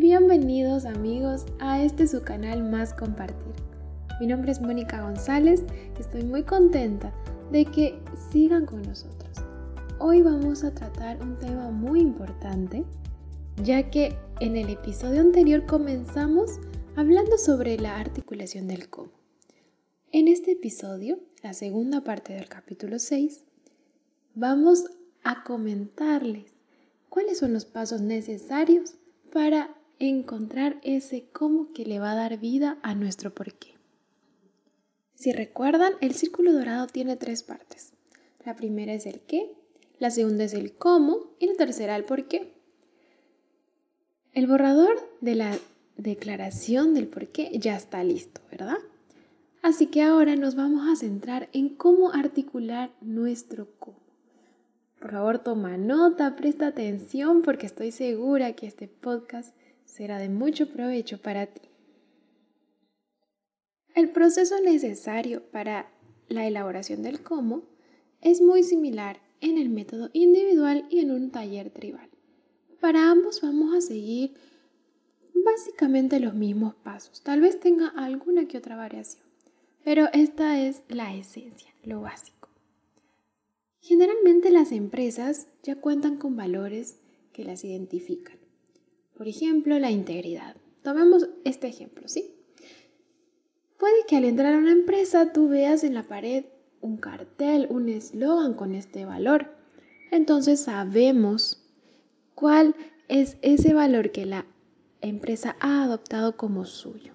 Bienvenidos amigos a este su canal Más Compartir. Mi nombre es Mónica González y estoy muy contenta de que sigan con nosotros. Hoy vamos a tratar un tema muy importante, ya que en el episodio anterior comenzamos hablando sobre la articulación del cómo. En este episodio, la segunda parte del capítulo 6, vamos a comentarles cuáles son los pasos necesarios para encontrar ese cómo que le va a dar vida a nuestro porqué. Si recuerdan, el círculo dorado tiene tres partes. La primera es el qué, la segunda es el cómo y la tercera el por qué. El borrador de la declaración del por qué ya está listo, ¿verdad? Así que ahora nos vamos a centrar en cómo articular nuestro cómo. Por favor, toma nota, presta atención porque estoy segura que este podcast será de mucho provecho para ti. El proceso necesario para la elaboración del cómo es muy similar en el método individual y en un taller tribal. Para ambos vamos a seguir básicamente los mismos pasos. Tal vez tenga alguna que otra variación, pero esta es la esencia, lo básico. Generalmente las empresas ya cuentan con valores que las identifican. Por ejemplo, la integridad. Tomemos este ejemplo, ¿sí? Puede que al entrar a una empresa tú veas en la pared un cartel, un eslogan con este valor. Entonces sabemos cuál es ese valor que la empresa ha adoptado como suyo.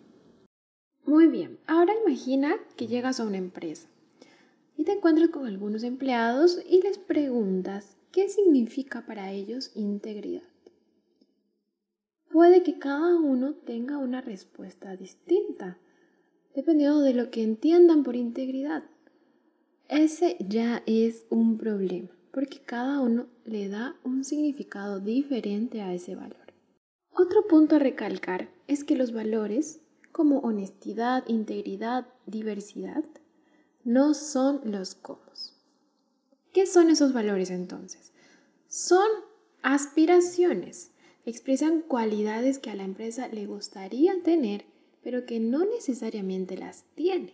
Muy bien, ahora imagina que llegas a una empresa y te encuentras con algunos empleados y les preguntas qué significa para ellos integridad. Puede que cada uno tenga una respuesta distinta, dependiendo de lo que entiendan por integridad. Ese ya es un problema, porque cada uno le da un significado diferente a ese valor. Otro punto a recalcar es que los valores como honestidad, integridad, diversidad, no son los cómo. ¿Qué son esos valores entonces? Son aspiraciones. Expresan cualidades que a la empresa le gustaría tener, pero que no necesariamente las tiene.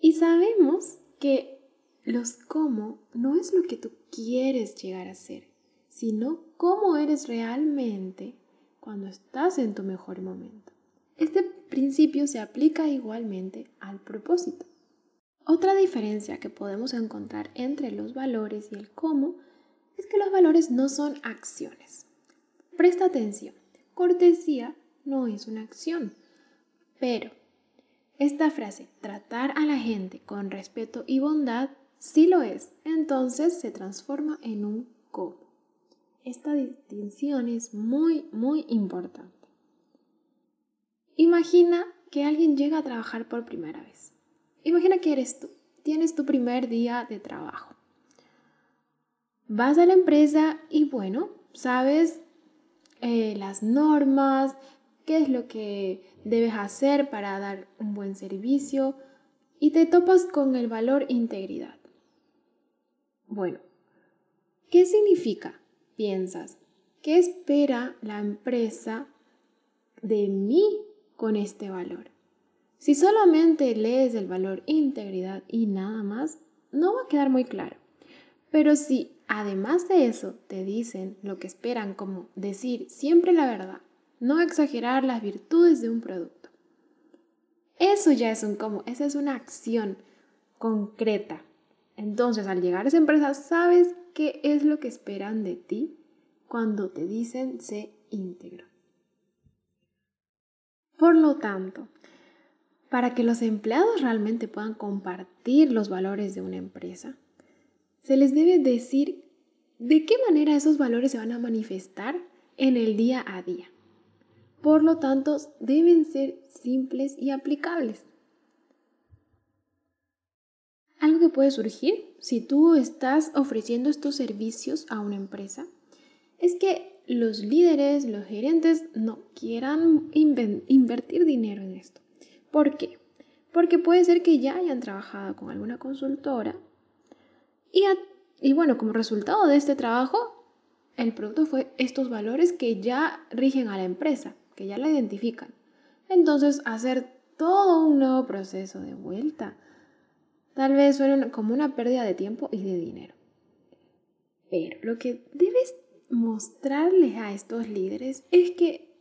Y sabemos que los cómo no es lo que tú quieres llegar a ser, sino cómo eres realmente cuando estás en tu mejor momento. Este principio se aplica igualmente al propósito. Otra diferencia que podemos encontrar entre los valores y el cómo es que los valores no son acciones. Presta atención, cortesía no es una acción, pero esta frase, tratar a la gente con respeto y bondad, sí lo es, entonces se transforma en un cómo. Esta distinción es muy, muy importante. Imagina que alguien llega a trabajar por primera vez. Imagina que eres tú, tienes tu primer día de trabajo. Vas a la empresa y bueno, sabes eh, las normas, qué es lo que debes hacer para dar un buen servicio y te topas con el valor integridad. Bueno, ¿qué significa? Piensas, ¿qué espera la empresa de mí con este valor? Si solamente lees el valor integridad y nada más, no va a quedar muy claro. Pero si además de eso te dicen lo que esperan como decir siempre la verdad, no exagerar las virtudes de un producto. Eso ya es un cómo, esa es una acción concreta. Entonces, al llegar a esa empresa, sabes qué es lo que esperan de ti cuando te dicen sé íntegro. Por lo tanto, para que los empleados realmente puedan compartir los valores de una empresa, se les debe decir de qué manera esos valores se van a manifestar en el día a día. Por lo tanto, deben ser simples y aplicables. Algo que puede surgir si tú estás ofreciendo estos servicios a una empresa es que los líderes, los gerentes no quieran invertir dinero en esto. ¿Por qué? Porque puede ser que ya hayan trabajado con alguna consultora y, bueno, como resultado de este trabajo, el producto fue estos valores que ya rigen a la empresa, que ya la identifican. Entonces, hacer todo un nuevo proceso de vuelta tal vez suene como una pérdida de tiempo y de dinero. Pero lo que debes mostrarles a estos líderes es que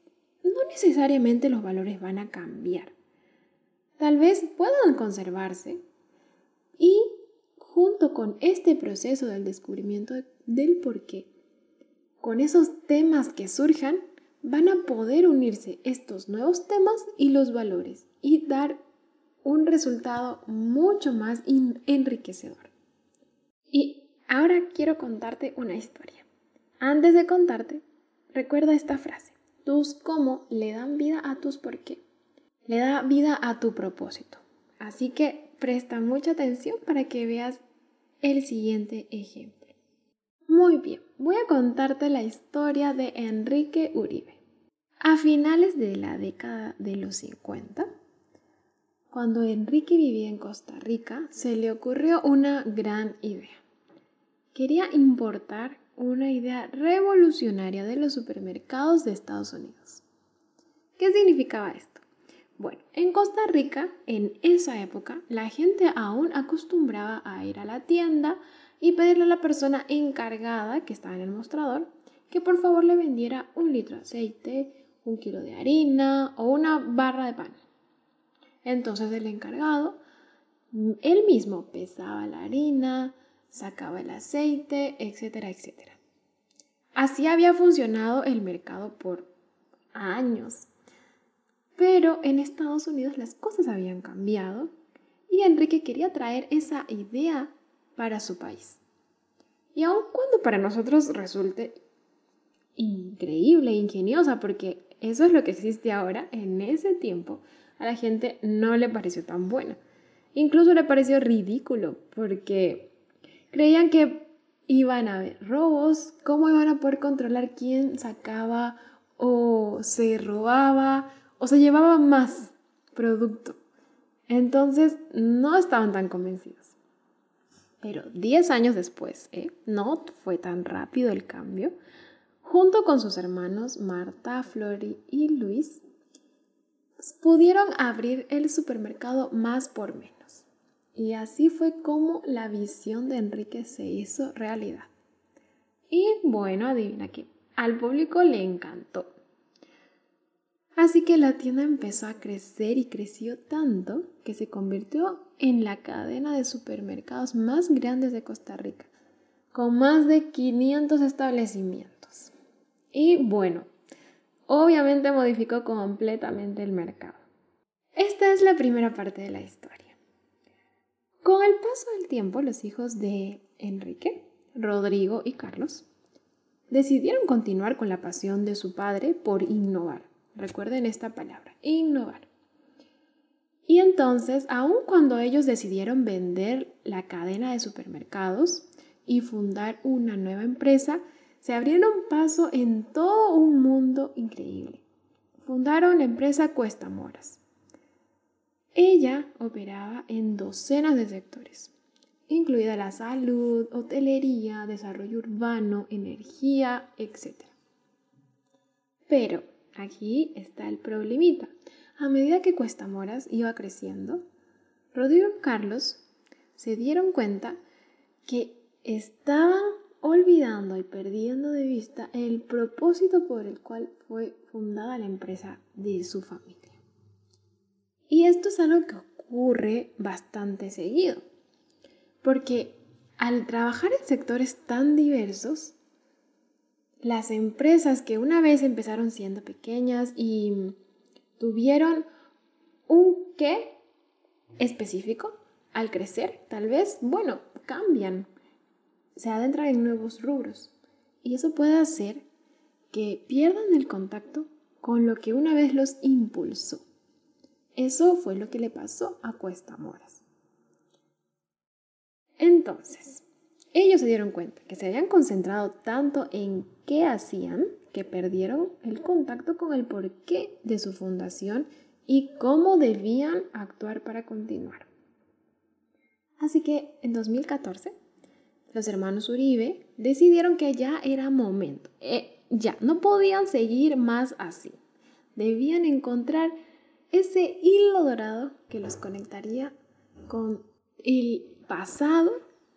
no necesariamente los valores van a cambiar. Tal vez puedan conservarse y junto con este proceso del descubrimiento del por qué, con esos temas que surjan, van a poder unirse estos nuevos temas y los valores y dar un resultado mucho más enriquecedor. Y ahora quiero contarte una historia. Antes de contarte, recuerda esta frase. Tus cómo le dan vida a tus por qué. Le da vida a tu propósito. Así que presta mucha atención para que veas el siguiente ejemplo. Muy bien, voy a contarte la historia de Enrique Uribe. A finales de la década de los 50, cuando Enrique vivía en Costa Rica, se le ocurrió una gran idea. Quería importar una idea revolucionaria de los supermercados de Estados Unidos. ¿Qué significaba esto? Bueno, en Costa Rica, en esa época, la gente aún acostumbraba a ir a la tienda y pedirle a la persona encargada que estaba en el mostrador que por favor le vendiera un litro de aceite, un kilo de harina o una barra de pan. Entonces el encargado, él mismo pesaba la harina, sacaba el aceite, etcétera, etcétera. Así había funcionado el mercado por años. Pero en Estados Unidos las cosas habían cambiado y Enrique quería traer esa idea para su país. Y aun cuando para nosotros resulte increíble, ingeniosa, porque eso es lo que existe ahora, en ese tiempo a la gente no le pareció tan buena. Incluso le pareció ridículo, porque creían que iban a haber robos, cómo iban a poder controlar quién sacaba o se robaba o se llevaba más producto. Entonces no estaban tan convencidos. Pero 10 años después, ¿eh? no fue tan rápido el cambio, junto con sus hermanos Marta, Flori y Luis, pudieron abrir el supermercado más por menos. Y así fue como la visión de Enrique se hizo realidad. Y bueno, adivina qué, al público le encantó. Así que la tienda empezó a crecer y creció tanto que se convirtió en la cadena de supermercados más grandes de Costa Rica, con más de 500 establecimientos. Y bueno, obviamente modificó completamente el mercado. Esta es la primera parte de la historia. Con el paso del tiempo, los hijos de Enrique, Rodrigo y Carlos decidieron continuar con la pasión de su padre por innovar Recuerden esta palabra, innovar. Y entonces, aun cuando ellos decidieron vender la cadena de supermercados y fundar una nueva empresa, se abrieron paso en todo un mundo increíble. Fundaron la empresa Cuesta Moras. Ella operaba en docenas de sectores, incluida la salud, hotelería, desarrollo urbano, energía, etc. Pero Aquí está el problemita. A medida que Cuesta Moras iba creciendo, Rodrigo y Carlos se dieron cuenta que estaban olvidando y perdiendo de vista el propósito por el cual fue fundada la empresa de su familia. Y esto es algo que ocurre bastante seguido, porque al trabajar en sectores tan diversos, las empresas que una vez empezaron siendo pequeñas y tuvieron un qué específico, al crecer, tal vez, bueno, cambian, se adentran en nuevos rubros. Y eso puede hacer que pierdan el contacto con lo que una vez los impulsó. Eso fue lo que le pasó a Cuesta Moras. Entonces, ellos se dieron cuenta que se habían concentrado tanto en qué hacían que perdieron el contacto con el porqué de su fundación y cómo debían actuar para continuar. Así que en 2014 los hermanos Uribe decidieron que ya era momento. Eh, ya, no podían seguir más así. Debían encontrar ese hilo dorado que los conectaría con el pasado,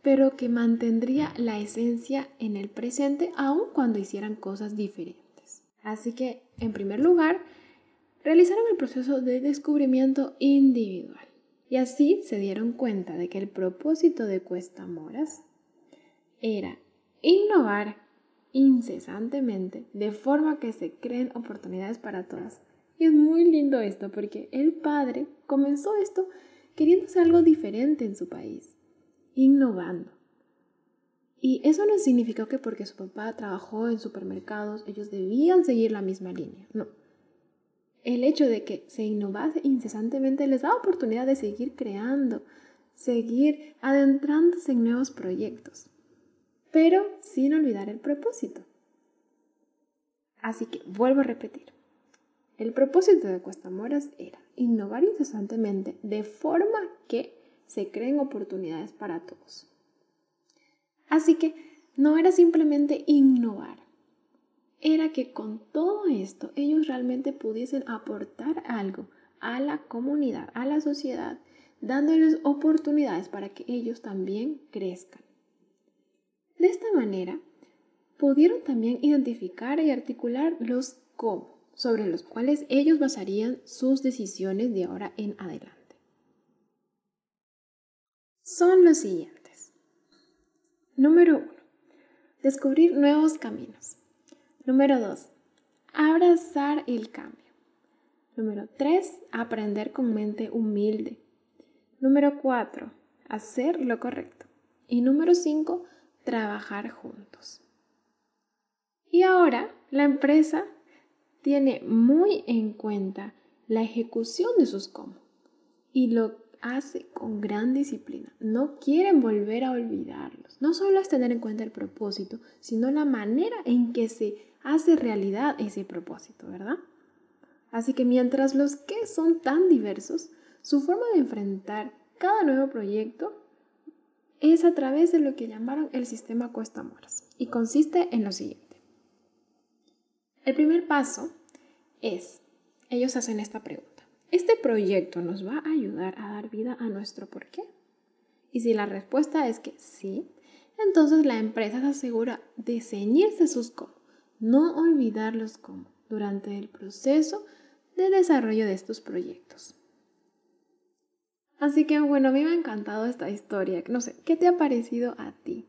pero que mantendría la esencia en el presente aun cuando hicieran cosas diferentes. Así que, en primer lugar, realizaron el proceso de descubrimiento individual. Y así se dieron cuenta de que el propósito de Cuesta Moras era innovar incesantemente de forma que se creen oportunidades para todas. Y es muy lindo esto porque el padre comenzó esto queriendo hacer algo diferente en su país, innovando. Y eso no significó que porque su papá trabajó en supermercados ellos debían seguir la misma línea, no. El hecho de que se innovase incesantemente les da oportunidad de seguir creando, seguir adentrándose en nuevos proyectos pero sin olvidar el propósito. Así que vuelvo a repetir. El propósito de Cuestamoras era innovar incesantemente de forma que se creen oportunidades para todos. Así que no era simplemente innovar, era que con todo esto ellos realmente pudiesen aportar algo a la comunidad, a la sociedad, dándoles oportunidades para que ellos también crezcan. De esta manera, pudieron también identificar y articular los cómo, sobre los cuales ellos basarían sus decisiones de ahora en adelante. Son los siguientes. Número 1. Descubrir nuevos caminos. Número 2. Abrazar el cambio. Número 3. Aprender con mente humilde. Número 4. Hacer lo correcto. Y número 5 trabajar juntos. Y ahora la empresa tiene muy en cuenta la ejecución de sus cómo y lo hace con gran disciplina. No quieren volver a olvidarlos. No solo es tener en cuenta el propósito, sino la manera en que se hace realidad ese propósito, ¿verdad? Así que mientras los que son tan diversos, su forma de enfrentar cada nuevo proyecto es a través de lo que llamaron el sistema Cuesta-Moras y consiste en lo siguiente. El primer paso es, ellos hacen esta pregunta, ¿este proyecto nos va a ayudar a dar vida a nuestro por qué? Y si la respuesta es que sí, entonces la empresa se asegura de ceñirse sus cómo, no olvidar los cómo durante el proceso de desarrollo de estos proyectos. Así que bueno, a mí me ha encantado esta historia. No sé, ¿qué te ha parecido a ti?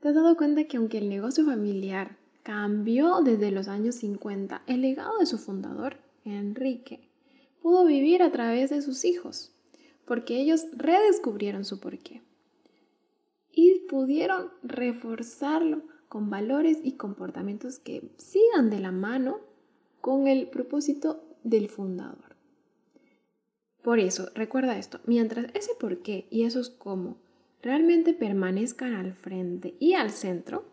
¿Te has dado cuenta que aunque el negocio familiar cambió desde los años 50, el legado de su fundador, Enrique, pudo vivir a través de sus hijos, porque ellos redescubrieron su porqué y pudieron reforzarlo con valores y comportamientos que sigan de la mano con el propósito del fundador. Por eso, recuerda esto, mientras ese por qué y esos cómo realmente permanezcan al frente y al centro,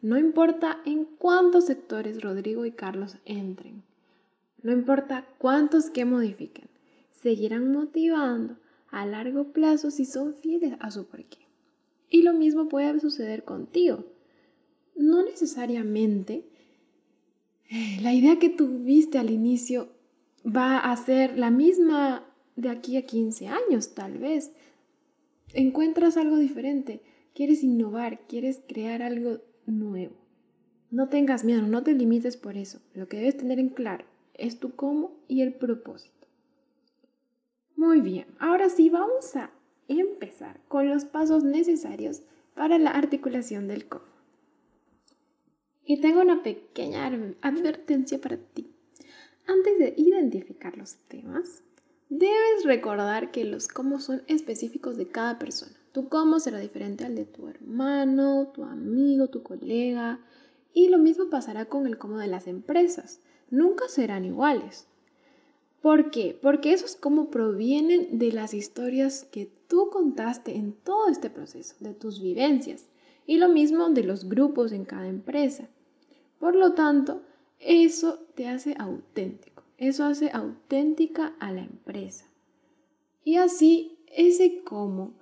no importa en cuántos sectores Rodrigo y Carlos entren, no importa cuántos que modifiquen, seguirán motivando a largo plazo si son fieles a su porqué. Y lo mismo puede suceder contigo. No necesariamente eh, la idea que tuviste al inicio va a ser la misma de aquí a 15 años, tal vez. Encuentras algo diferente, quieres innovar, quieres crear algo nuevo. No tengas miedo, no te limites por eso. Lo que debes tener en claro es tu cómo y el propósito. Muy bien, ahora sí vamos a empezar con los pasos necesarios para la articulación del cómo. Y tengo una pequeña advertencia para ti. Antes de identificar los temas, Debes recordar que los cómo son específicos de cada persona. Tu cómo será diferente al de tu hermano, tu amigo, tu colega. Y lo mismo pasará con el cómo de las empresas. Nunca serán iguales. ¿Por qué? Porque esos cómo provienen de las historias que tú contaste en todo este proceso, de tus vivencias. Y lo mismo de los grupos en cada empresa. Por lo tanto, eso te hace auténtico. Eso hace auténtica a la empresa. Y así, ese cómo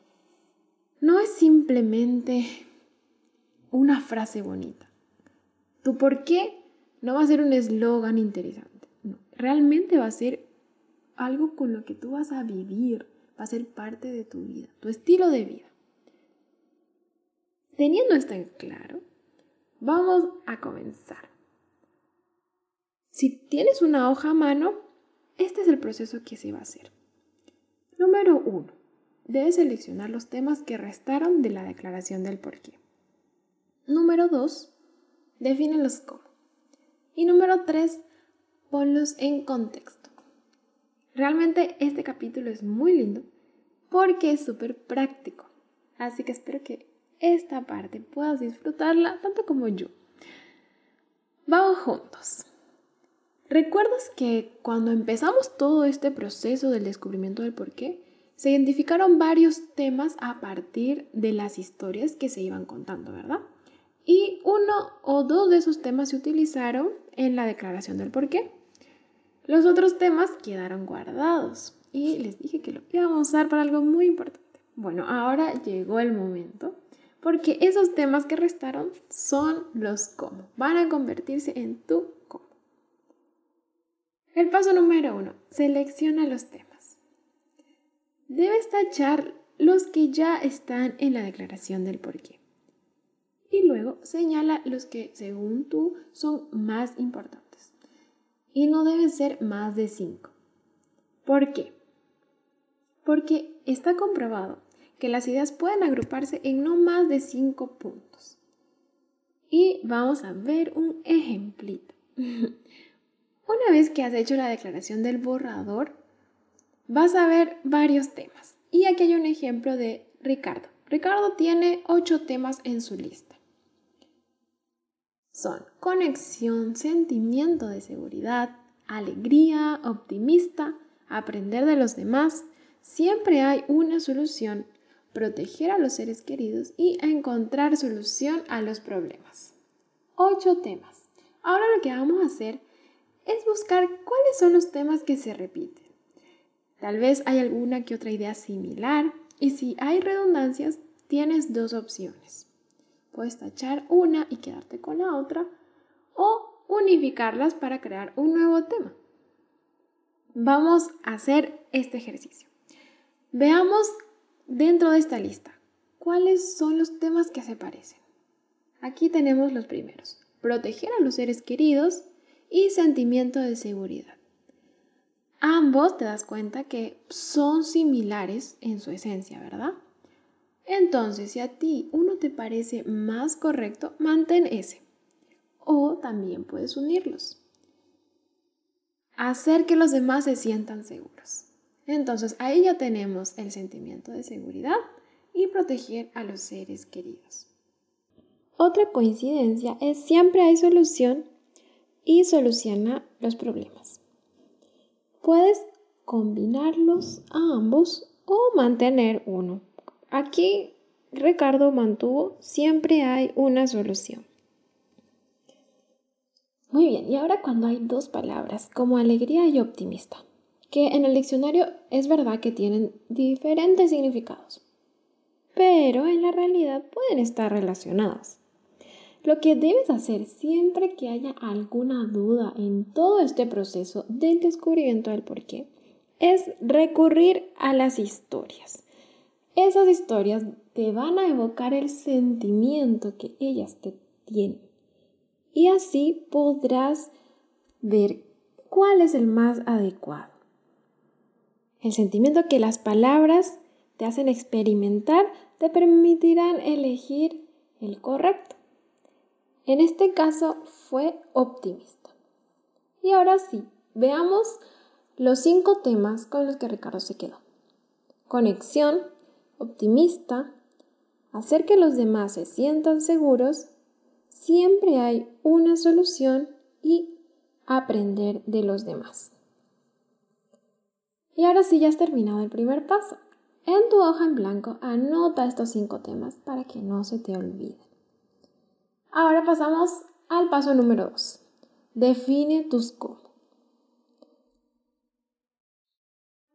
no es simplemente una frase bonita. Tu por qué no va a ser un eslogan interesante. No, realmente va a ser algo con lo que tú vas a vivir, va a ser parte de tu vida, tu estilo de vida. Teniendo esto en claro, vamos a comenzar. Si tienes una hoja a mano, este es el proceso que se va a hacer. Número 1. Debes seleccionar los temas que restaron de la declaración del porqué. Número 2. Defínelos cómo. Y número 3. Ponlos en contexto. Realmente este capítulo es muy lindo porque es súper práctico. Así que espero que esta parte puedas disfrutarla tanto como yo. Vamos juntos. ¿Recuerdas que cuando empezamos todo este proceso del descubrimiento del porqué, se identificaron varios temas a partir de las historias que se iban contando, ¿verdad? Y uno o dos de esos temas se utilizaron en la declaración del porqué. Los otros temas quedaron guardados y les dije que lo íbamos a usar para algo muy importante. Bueno, ahora llegó el momento porque esos temas que restaron son los cómo. Van a convertirse en tu el paso número uno, selecciona los temas. Debes tachar los que ya están en la declaración del porqué. Y luego señala los que, según tú, son más importantes. Y no deben ser más de cinco. ¿Por qué? Porque está comprobado que las ideas pueden agruparse en no más de cinco puntos. Y vamos a ver un ejemplito. Una vez que has hecho la declaración del borrador, vas a ver varios temas. Y aquí hay un ejemplo de Ricardo. Ricardo tiene ocho temas en su lista. Son conexión, sentimiento de seguridad, alegría, optimista, aprender de los demás. Siempre hay una solución, proteger a los seres queridos y encontrar solución a los problemas. Ocho temas. Ahora lo que vamos a hacer es buscar cuáles son los temas que se repiten. Tal vez hay alguna que otra idea similar y si hay redundancias, tienes dos opciones. Puedes tachar una y quedarte con la otra o unificarlas para crear un nuevo tema. Vamos a hacer este ejercicio. Veamos dentro de esta lista cuáles son los temas que se parecen. Aquí tenemos los primeros. Proteger a los seres queridos, y sentimiento de seguridad. Ambos te das cuenta que son similares en su esencia, ¿verdad? Entonces, si a ti uno te parece más correcto, mantén ese. O también puedes unirlos. Hacer que los demás se sientan seguros. Entonces, ahí ya tenemos el sentimiento de seguridad y proteger a los seres queridos. Otra coincidencia es siempre hay solución y soluciona los problemas. Puedes combinarlos a ambos o mantener uno. Aquí Ricardo mantuvo, siempre hay una solución. Muy bien, y ahora cuando hay dos palabras como alegría y optimista, que en el diccionario es verdad que tienen diferentes significados, pero en la realidad pueden estar relacionadas. Lo que debes hacer siempre que haya alguna duda en todo este proceso del descubrimiento del porqué es recurrir a las historias. Esas historias te van a evocar el sentimiento que ellas te tienen. Y así podrás ver cuál es el más adecuado. El sentimiento que las palabras te hacen experimentar te permitirán elegir el correcto. En este caso fue optimista. Y ahora sí, veamos los cinco temas con los que Ricardo se quedó. Conexión, optimista, hacer que los demás se sientan seguros, siempre hay una solución y aprender de los demás. Y ahora sí ya has terminado el primer paso. En tu hoja en blanco anota estos cinco temas para que no se te olviden. Ahora pasamos al paso número 2. Define tus cómo.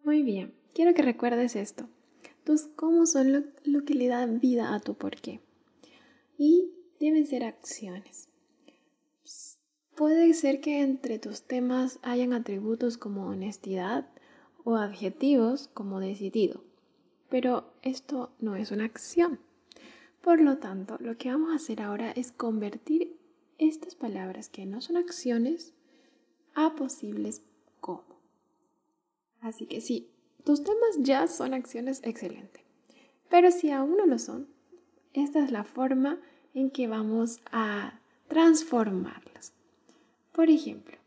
Muy bien, quiero que recuerdes esto. Tus cómo son lo, que le da vida a tu por qué. Y deben ser acciones. Puede ser que entre tus temas hayan atributos como honestidad o adjetivos como decidido, pero esto no es una acción. Por lo tanto, lo que vamos a hacer ahora es convertir estas palabras que no son acciones a posibles como. Así que si tus temas ya son acciones, excelente. Pero si aún no lo son, esta es la forma en que vamos a transformarlas. Por ejemplo,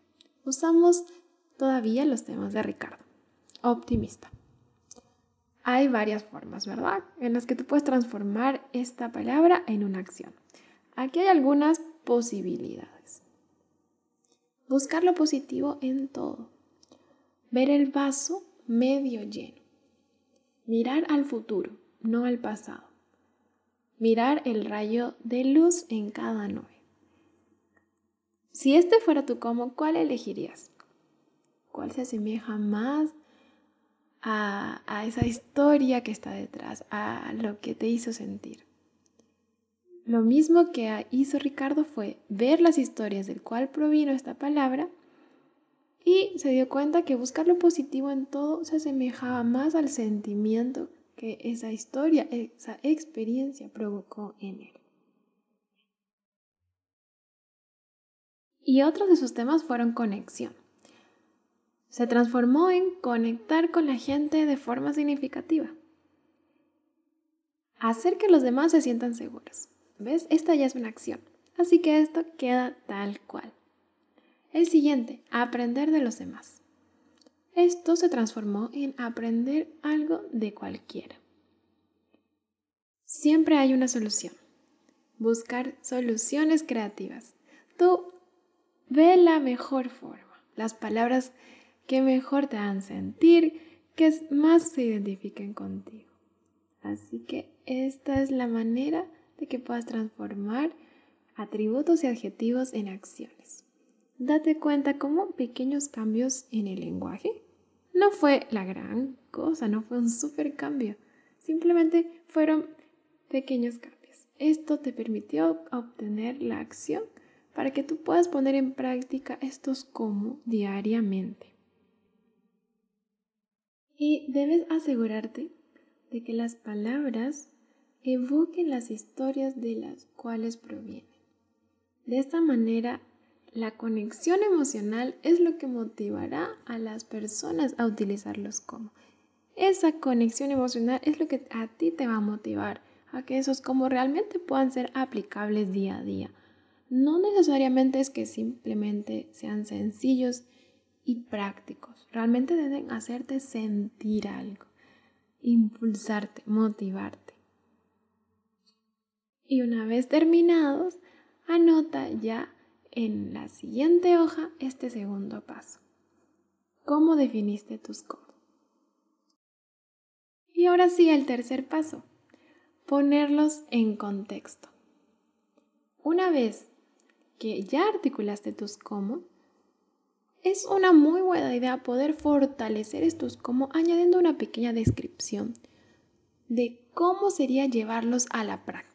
usamos todavía los temas de Ricardo. Optimista. Hay varias formas, ¿verdad? En las que tú puedes transformar esta palabra en una acción. Aquí hay algunas posibilidades. Buscar lo positivo en todo. Ver el vaso medio lleno. Mirar al futuro, no al pasado. Mirar el rayo de luz en cada nube. Si este fuera tu cómo, ¿cuál elegirías? ¿Cuál se asemeja más a, a, esa historia que está detrás, a lo que te hizo sentir? Lo mismo que hizo Ricardo fue ver las historias del cual provino esta palabra y se dio cuenta que buscar lo positivo en todo se asemejaba más al sentimiento que esa historia, esa experiencia provocó en él. Y otros de sus temas fueron conexión. Se transformó en conectar con la gente de forma significativa. Hacer que los demás se sientan seguros. ¿Ves? Esta ya es una acción. Así que esto queda tal cual. El siguiente, aprender de los demás. Esto se transformó en aprender algo de cualquiera. Siempre hay una solución. Buscar soluciones creativas. Tú Ve la mejor forma, las palabras que mejor te hagan sentir, que más se identifiquen contigo. Así que esta es la manera de que puedas transformar atributos y adjetivos en acciones. Date cuenta cómo pequeños cambios en el lenguaje no fue la gran cosa, no fue un super cambio, simplemente fueron pequeños cambios. Esto te permitió obtener la acción para que tú puedas poner en práctica estos como diariamente. Y debes asegurarte de que las palabras evoquen las historias de las cuales provienen. De esta manera, la conexión emocional es lo que motivará a las personas a utilizarlos como. Esa conexión emocional es lo que a ti te va a motivar a que esos como realmente puedan ser aplicables día a día no necesariamente es que simplemente sean sencillos y prácticos. Realmente deben hacerte sentir algo, impulsarte, motivarte. Y una vez terminados, anota ya en la siguiente hoja este segundo paso. ¿Cómo definiste tus cómo? Y ahora sí, el tercer paso, ponerlos en contexto. Una vez que ya articulaste tus cómo, es una muy buena idea poder fortalecer estos cómo añadiendo una pequeña descripción de cómo sería llevarlos a la práctica.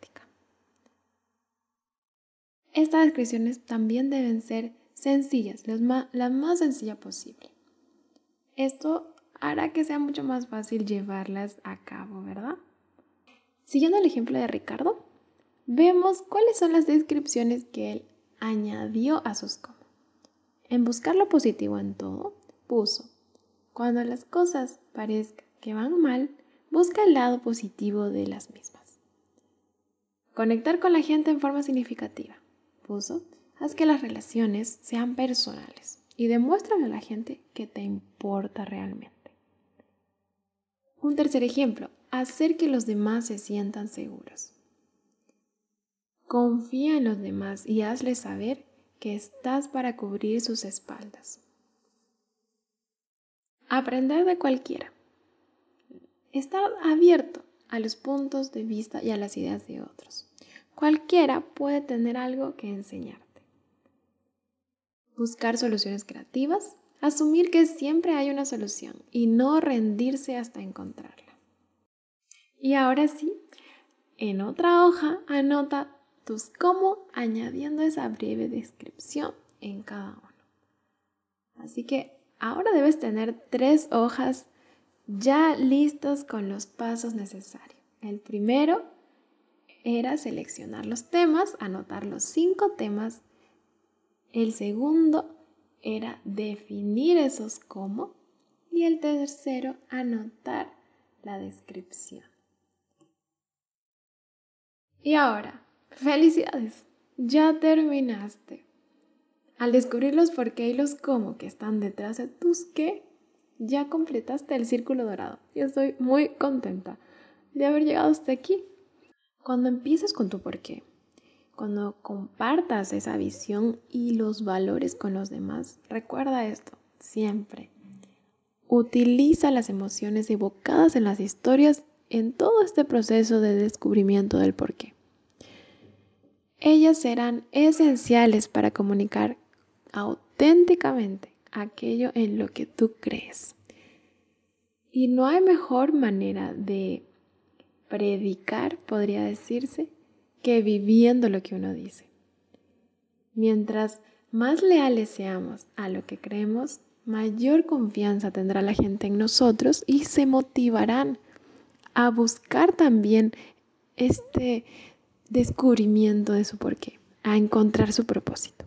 Estas descripciones también deben ser sencillas, la más sencilla posible. Esto hará que sea mucho más fácil llevarlas a cabo, ¿verdad? Siguiendo el ejemplo de Ricardo, vemos cuáles son las descripciones que él añadió a sus cómo. En buscar lo positivo en todo, puso, cuando las cosas parezcan que van mal, busca el lado positivo de las mismas. Conectar con la gente en forma significativa, haz que las relaciones sean personales y demuéstrale a la gente que te importa realmente. Un tercer ejemplo, hacer que los demás se sientan seguros. Confía en los demás y hazles saber que estás para cubrir sus espaldas. Aprender de cualquiera. Estar abierto a los puntos de vista y a las ideas de otros. Cualquiera puede tener algo que enseñarte. Buscar soluciones creativas. Asumir que siempre hay una solución y no rendirse hasta encontrarla. Y ahora sí, en otra hoja anota tus cómo añadiendo esa breve descripción en cada uno. Así que ahora debes tener tres hojas ya listas con los pasos necesarios. El primero era seleccionar los temas, anotar los cinco temas. El segundo era definir esos cómo. Y el tercero, anotar la descripción. Y ahora, felicidades, ya terminaste. Al descubrir los por qué y los cómo que están detrás de tus qué, ya completaste el círculo dorado. Y estoy muy contenta de haber llegado hasta aquí. Cuando empieces con tu por qué, cuando compartas esa visión y los valores con los demás, recuerda esto siempre. Utiliza las emociones evocadas en las historias en todo este proceso de descubrimiento del porqué. Ellas serán esenciales para comunicar auténticamente aquello en lo que tú crees. Y no hay mejor manera de predicar, podría decirse, que viviendo lo que uno dice. Mientras más leales seamos a lo que creemos, mayor confianza tendrá la gente en nosotros y se motivarán a buscar también este descubrimiento de su porqué, a encontrar su propósito.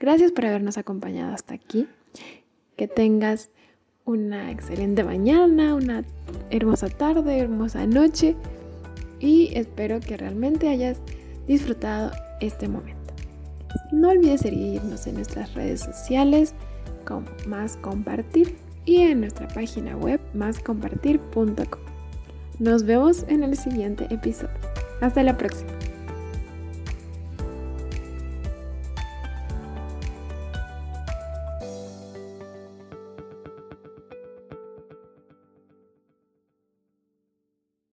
Gracias por habernos acompañado hasta aquí. Que tengas una excelente mañana, una hermosa tarde, hermosa noche y espero que realmente hayas disfrutado este momento. No olvides seguirnos en nuestras redes sociales como Más Compartir y en nuestra página web máscompartir.com. Nos vemos en el siguiente episodio. Hasta la próxima.